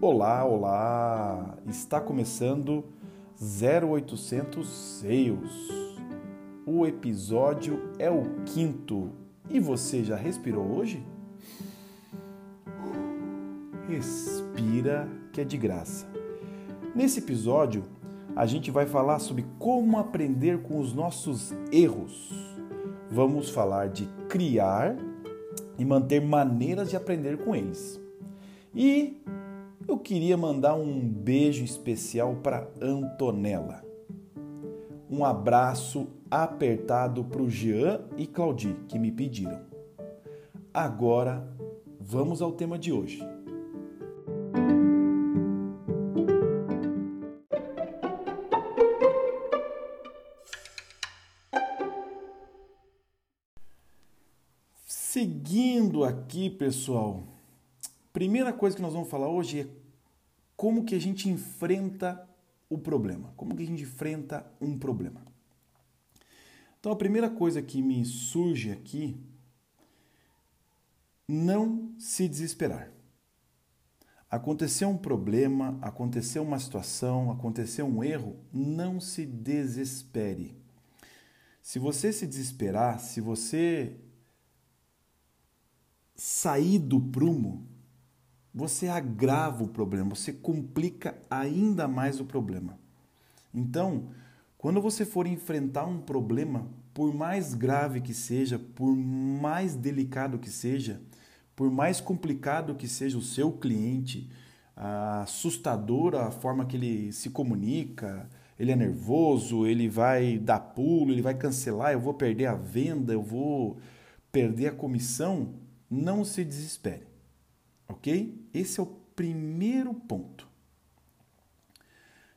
Olá, olá! Está começando 0800 Sales. O episódio é o quinto. E você já respirou hoje? Respira que é de graça. Nesse episódio, a gente vai falar sobre como aprender com os nossos erros. Vamos falar de criar e manter maneiras de aprender com eles. E eu queria mandar um beijo especial para Antonella. Um abraço apertado para o Jean e Claudi que me pediram. Agora, vamos ao tema de hoje. Seguindo aqui, pessoal, primeira coisa que nós vamos falar hoje é como que a gente enfrenta o problema, como que a gente enfrenta um problema. Então a primeira coisa que me surge aqui, não se desesperar. Aconteceu um problema, aconteceu uma situação, aconteceu um erro, não se desespere. Se você se desesperar, se você sair do prumo, você agrava o problema, você complica ainda mais o problema. Então, quando você for enfrentar um problema, por mais grave que seja, por mais delicado que seja, por mais complicado que seja o seu cliente, assustadora a forma que ele se comunica, ele é nervoso, ele vai dar pulo, ele vai cancelar, eu vou perder a venda, eu vou perder a comissão, não se desespere ok? Esse é o primeiro ponto.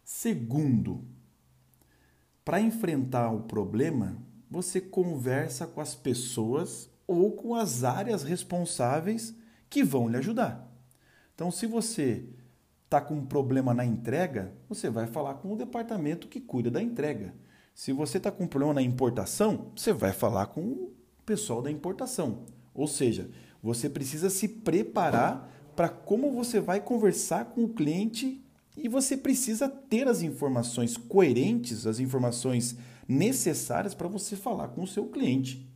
Segundo, para enfrentar o problema, você conversa com as pessoas ou com as áreas responsáveis que vão lhe ajudar. Então, se você está com um problema na entrega, você vai falar com o departamento que cuida da entrega. Se você está com um problema na importação, você vai falar com o pessoal da importação. Ou seja, você precisa se preparar para como você vai conversar com o cliente e você precisa ter as informações coerentes, as informações necessárias para você falar com o seu cliente.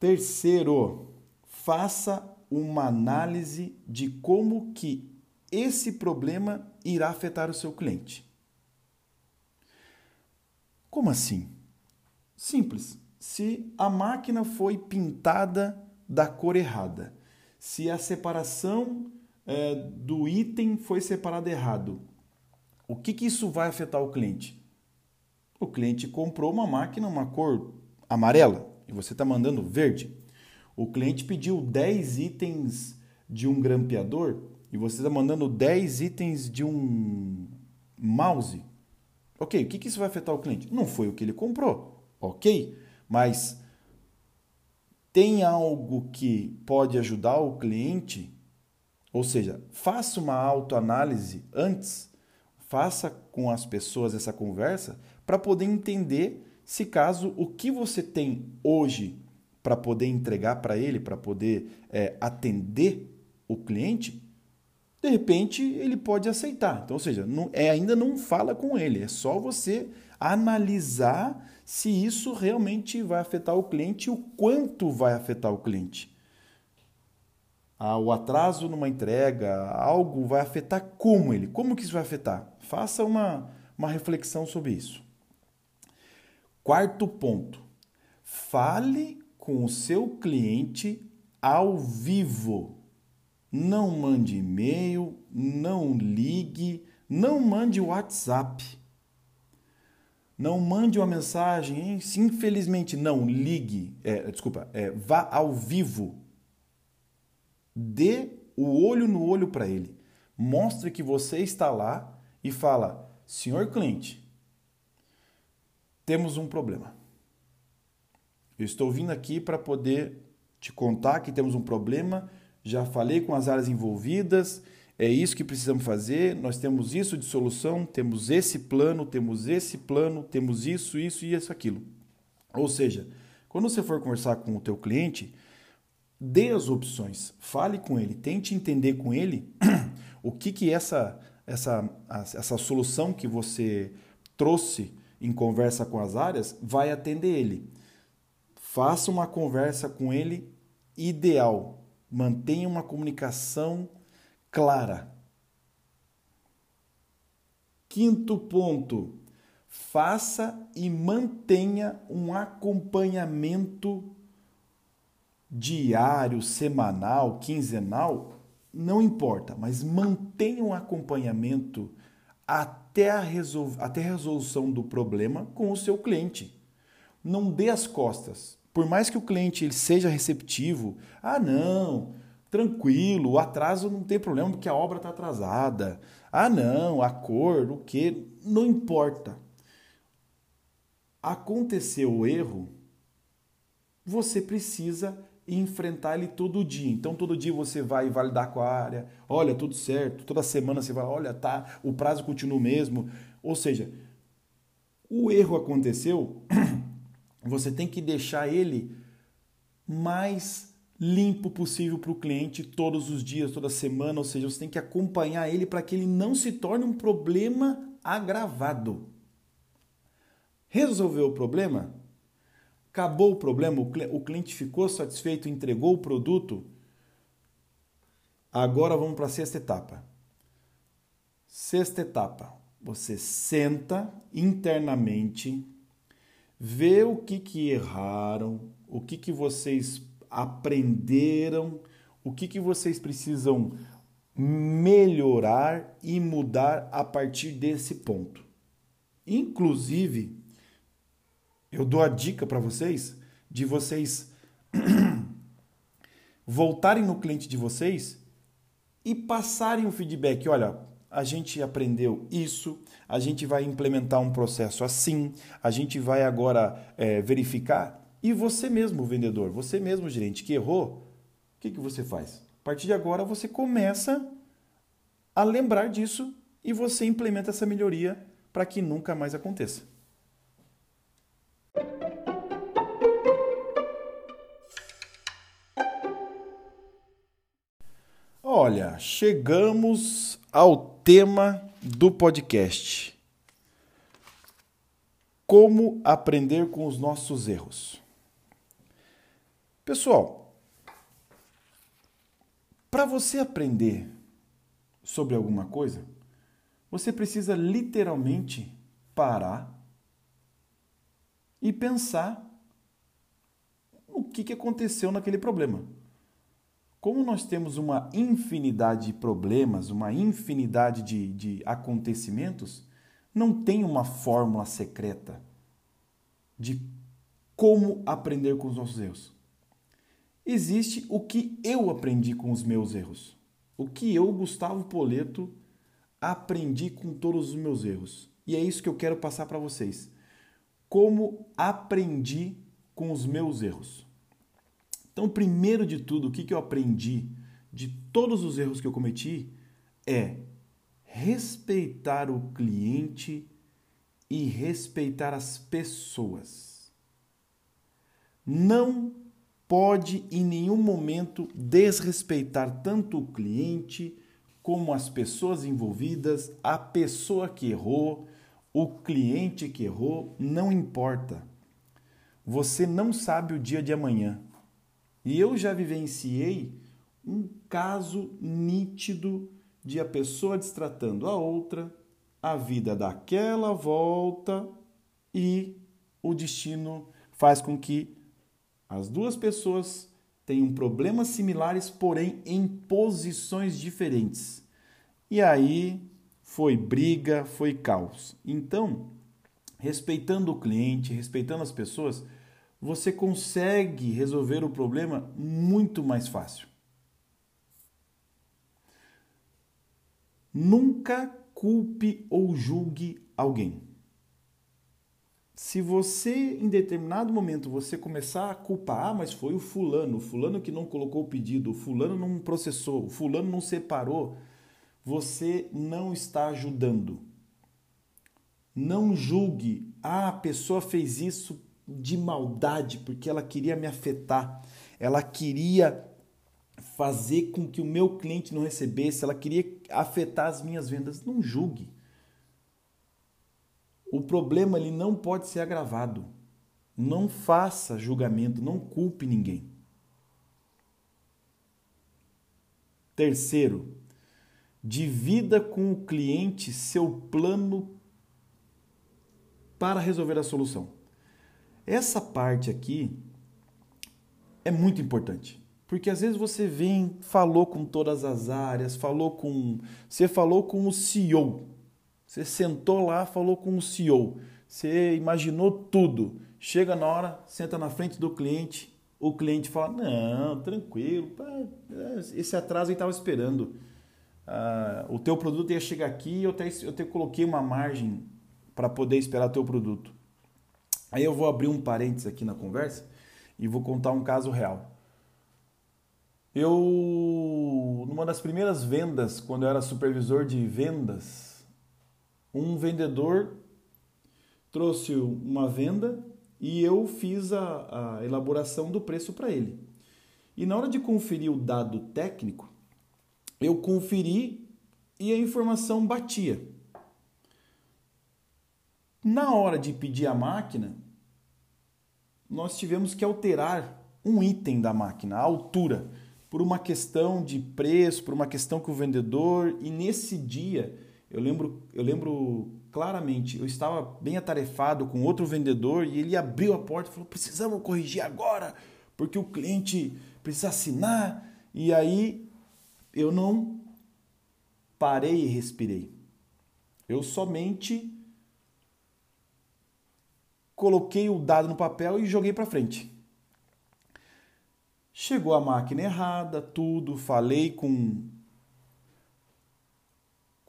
Terceiro, faça uma análise de como que esse problema irá afetar o seu cliente. Como assim? Simples se a máquina foi pintada da cor errada, se a separação é, do item foi separada errado, o que, que isso vai afetar o cliente? O cliente comprou uma máquina, uma cor amarela, e você está mandando verde. O cliente pediu 10 itens de um grampeador e você está mandando 10 itens de um mouse. Ok, o que, que isso vai afetar o cliente? Não foi o que ele comprou. Ok, mas tem algo que pode ajudar o cliente? Ou seja, faça uma autoanálise antes, faça com as pessoas essa conversa para poder entender se caso o que você tem hoje para poder entregar para ele, para poder é, atender o cliente, de repente ele pode aceitar. Então, ou seja, não, é, ainda não fala com ele, é só você analisar se isso realmente vai afetar o cliente e o quanto vai afetar o cliente. Ah, o atraso numa entrega, algo vai afetar como ele? Como que isso vai afetar? Faça uma, uma reflexão sobre isso. Quarto ponto. Fale com o seu cliente ao vivo. Não mande e-mail, não ligue, não mande WhatsApp. Não mande uma mensagem, hein? Infelizmente não, ligue, é, desculpa, é, vá ao vivo. Dê o olho no olho para ele. Mostre que você está lá e fala: Senhor cliente, temos um problema. Eu estou vindo aqui para poder te contar que temos um problema. Já falei com as áreas envolvidas é isso que precisamos fazer, nós temos isso de solução, temos esse plano, temos esse plano, temos isso, isso e isso aquilo. Ou seja, quando você for conversar com o teu cliente, dê as opções, fale com ele, tente entender com ele o que que essa essa essa solução que você trouxe em conversa com as áreas vai atender ele. Faça uma conversa com ele ideal. Mantenha uma comunicação clara. Quinto ponto, faça e mantenha um acompanhamento diário, semanal, quinzenal, não importa, mas mantenha um acompanhamento até a, até a resolução do problema com o seu cliente. Não dê as costas. Por mais que o cliente ele seja receptivo, ah não, tranquilo, o atraso não tem problema porque a obra está atrasada. Ah não, a cor, o que, não importa aconteceu o erro, você precisa enfrentar ele todo dia. Então, todo dia você vai validar com a área, olha, tudo certo. Toda semana você vai, olha, tá, o prazo continua o mesmo. Ou seja, o erro aconteceu, você tem que deixar ele mais limpo possível para o cliente todos os dias, toda semana. Ou seja, você tem que acompanhar ele para que ele não se torne um problema agravado. Resolveu o problema? Acabou o problema? O cliente ficou satisfeito, entregou o produto? Agora vamos para a sexta etapa. Sexta etapa. Você senta internamente, vê o que, que erraram, o que, que vocês aprenderam, o que, que vocês precisam melhorar e mudar a partir desse ponto. Inclusive, eu dou a dica para vocês de vocês voltarem no cliente de vocês e passarem o feedback. Olha, a gente aprendeu isso, a gente vai implementar um processo assim, a gente vai agora é, verificar. E você mesmo, vendedor, você mesmo, gerente, que errou, o que, que você faz? A partir de agora você começa a lembrar disso e você implementa essa melhoria para que nunca mais aconteça. Olha, chegamos ao tema do podcast. Como aprender com os nossos erros. Pessoal, para você aprender sobre alguma coisa, você precisa literalmente parar e pensar o que, que aconteceu naquele problema. Como nós temos uma infinidade de problemas, uma infinidade de, de acontecimentos, não tem uma fórmula secreta de como aprender com os nossos erros. Existe o que eu aprendi com os meus erros. O que eu, Gustavo Poleto, aprendi com todos os meus erros. E é isso que eu quero passar para vocês. Como aprendi com os meus erros. Então, primeiro de tudo, o que, eu aprendi de todos os erros que eu cometi é respeitar o cliente e respeitar as pessoas. Não pode em nenhum momento desrespeitar tanto o cliente como as pessoas envolvidas, a pessoa que errou, o cliente que errou, não importa. Você não sabe o dia de amanhã. E eu já vivenciei um caso nítido de a pessoa destratando a outra, a vida daquela volta e o destino faz com que as duas pessoas tenham problemas similares, porém em posições diferentes. E aí foi briga, foi caos. Então, respeitando o cliente, respeitando as pessoas, você consegue resolver o problema muito mais fácil. Nunca culpe ou julgue alguém. Se você em determinado momento você começar a culpar, ah, mas foi o fulano, o fulano que não colocou o pedido, o fulano não processou, o fulano não separou, você não está ajudando. Não julgue, ah, a pessoa fez isso de maldade, porque ela queria me afetar. ela queria fazer com que o meu cliente não recebesse, ela queria afetar as minhas vendas. Não julgue. O problema ele não pode ser agravado. Não faça julgamento, não culpe ninguém. Terceiro, divida com o cliente seu plano para resolver a solução. Essa parte aqui é muito importante. Porque às vezes você vem, falou com todas as áreas, falou com. Você falou com o CEO. Você sentou lá, falou com o CEO. Você imaginou tudo. Chega na hora, senta na frente do cliente, o cliente fala: Não, tranquilo, esse atraso aí estava esperando. Ah, o teu produto ia chegar aqui eu até, eu coloquei uma margem para poder esperar teu produto. Aí eu vou abrir um parênteses aqui na conversa e vou contar um caso real. Eu, numa das primeiras vendas, quando eu era supervisor de vendas, um vendedor trouxe uma venda e eu fiz a, a elaboração do preço para ele. E na hora de conferir o dado técnico, eu conferi e a informação batia. Na hora de pedir a máquina, nós tivemos que alterar um item da máquina, a altura, por uma questão de preço, por uma questão que o vendedor. E nesse dia, eu lembro, eu lembro claramente, eu estava bem atarefado com outro vendedor e ele abriu a porta e falou: precisamos corrigir agora, porque o cliente precisa assinar. E aí eu não parei e respirei. Eu somente coloquei o dado no papel e joguei para frente. Chegou a máquina errada, tudo, falei com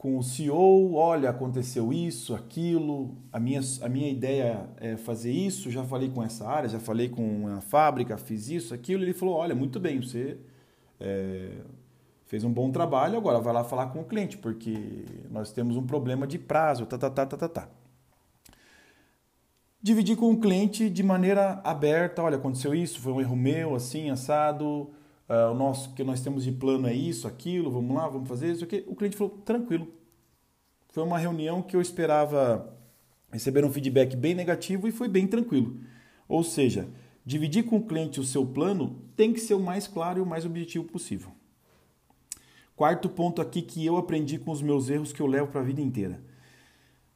com o CEO, olha, aconteceu isso, aquilo, a minha, a minha ideia é fazer isso, já falei com essa área, já falei com a fábrica, fiz isso, aquilo. Ele falou, olha, muito bem, você é, fez um bom trabalho, agora vai lá falar com o cliente, porque nós temos um problema de prazo, tá, tá, tá, tá, tá, tá dividir com o cliente de maneira aberta. Olha, aconteceu isso, foi um erro meu, assim, assado. Uh, o nosso que nós temos de plano é isso, aquilo, vamos lá, vamos fazer isso aqui. O cliente falou, tranquilo. Foi uma reunião que eu esperava receber um feedback bem negativo e foi bem tranquilo. Ou seja, dividir com o cliente o seu plano tem que ser o mais claro e o mais objetivo possível. Quarto ponto aqui que eu aprendi com os meus erros que eu levo para a vida inteira.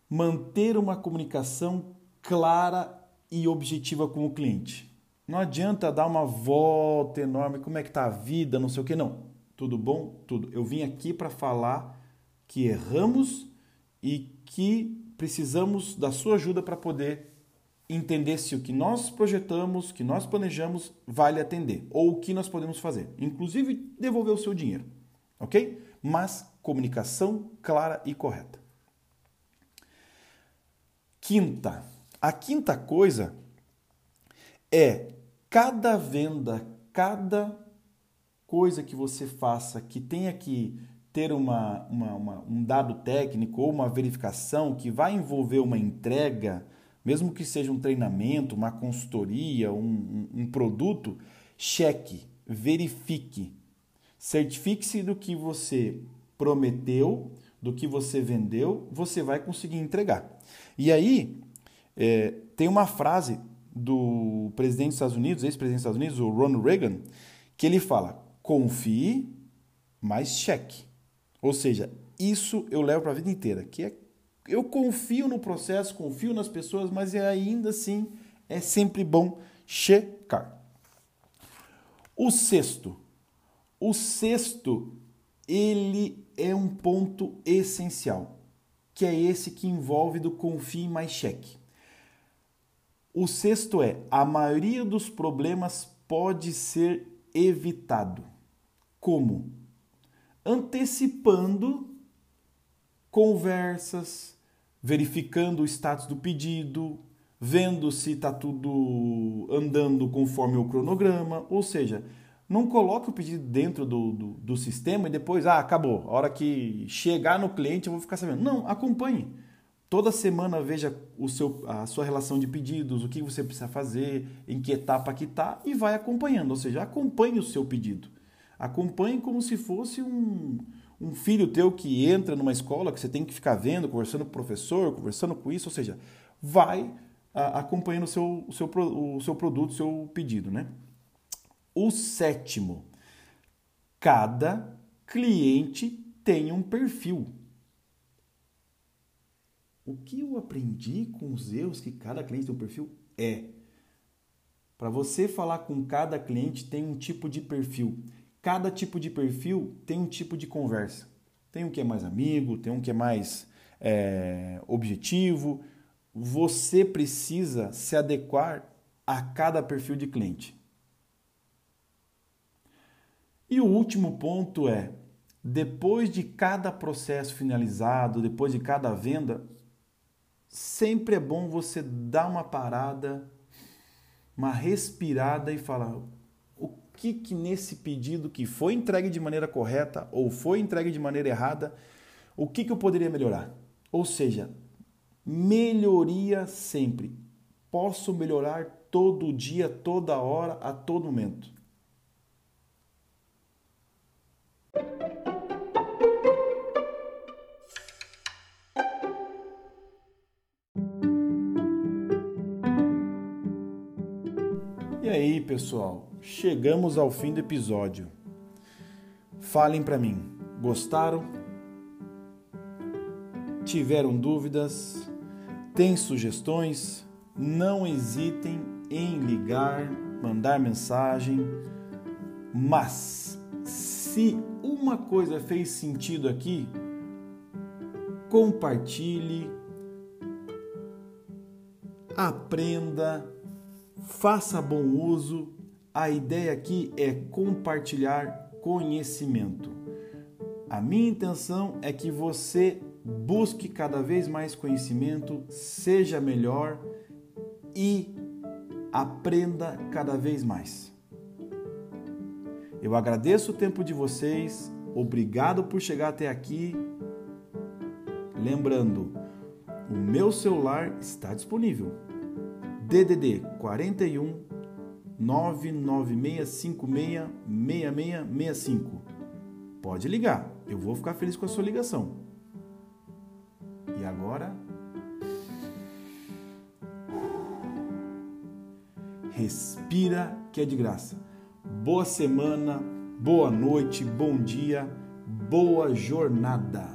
Manter uma comunicação clara e objetiva com o cliente. Não adianta dar uma volta enorme, como é que tá a vida, não sei o que, não. Tudo bom? Tudo. Eu vim aqui para falar que erramos e que precisamos da sua ajuda para poder entender se o que nós projetamos, que nós planejamos, vale atender ou o que nós podemos fazer, inclusive devolver o seu dinheiro, ok? Mas comunicação clara e correta. Quinta, a quinta coisa é cada venda, cada coisa que você faça que tenha que ter uma, uma, uma, um dado técnico ou uma verificação que vai envolver uma entrega, mesmo que seja um treinamento, uma consultoria, um, um, um produto, cheque, verifique, certifique-se do que você prometeu, do que você vendeu, você vai conseguir entregar. E aí, é, tem uma frase do presidente dos Estados Unidos, ex-presidente dos Estados Unidos, o Ronald Reagan, que ele fala: confie, mas cheque. Ou seja, isso eu levo para a vida inteira, que é eu confio no processo, confio nas pessoas, mas é ainda assim é sempre bom checar. O sexto, o sexto, ele é um ponto essencial, que é esse que envolve do confie mais cheque. O sexto é: a maioria dos problemas pode ser evitado. Como? Antecipando conversas, verificando o status do pedido, vendo se está tudo andando conforme o cronograma, ou seja, não coloque o pedido dentro do, do, do, sistema e depois, ah, acabou. A hora que chegar no cliente eu vou ficar sabendo. Não, acompanhe. Toda semana veja o seu, a sua relação de pedidos, o que você precisa fazer, em que etapa que está e vai acompanhando. Ou seja, acompanhe o seu pedido. Acompanhe como se fosse um, um filho teu que entra numa escola que você tem que ficar vendo, conversando com o professor, conversando com isso. Ou seja, vai a, acompanhando o seu, o, seu, o seu produto, o seu pedido. Né? O sétimo, cada cliente tem um perfil. O que eu aprendi com os erros que cada cliente tem um perfil é para você falar com cada cliente tem um tipo de perfil. Cada tipo de perfil tem um tipo de conversa. Tem um que é mais amigo, tem um que é mais é, objetivo. Você precisa se adequar a cada perfil de cliente. E o último ponto é: depois de cada processo finalizado, depois de cada venda, sempre é bom você dar uma parada, uma respirada e falar o que que nesse pedido que foi entregue de maneira correta ou foi entregue de maneira errada, o que que eu poderia melhorar? Ou seja, melhoria sempre. Posso melhorar todo dia, toda hora, a todo momento. Aí, pessoal, chegamos ao fim do episódio. Falem para mim, gostaram? Tiveram dúvidas? Tem sugestões? Não hesitem em ligar, mandar mensagem. Mas se uma coisa fez sentido aqui, compartilhe, aprenda faça bom uso. A ideia aqui é compartilhar conhecimento. A minha intenção é que você busque cada vez mais conhecimento, seja melhor e aprenda cada vez mais. Eu agradeço o tempo de vocês, obrigado por chegar até aqui. Lembrando, o meu celular está disponível DDD 41 99656 6665. Pode ligar, eu vou ficar feliz com a sua ligação. E agora? Respira que é de graça. Boa semana, boa noite, bom dia, boa jornada.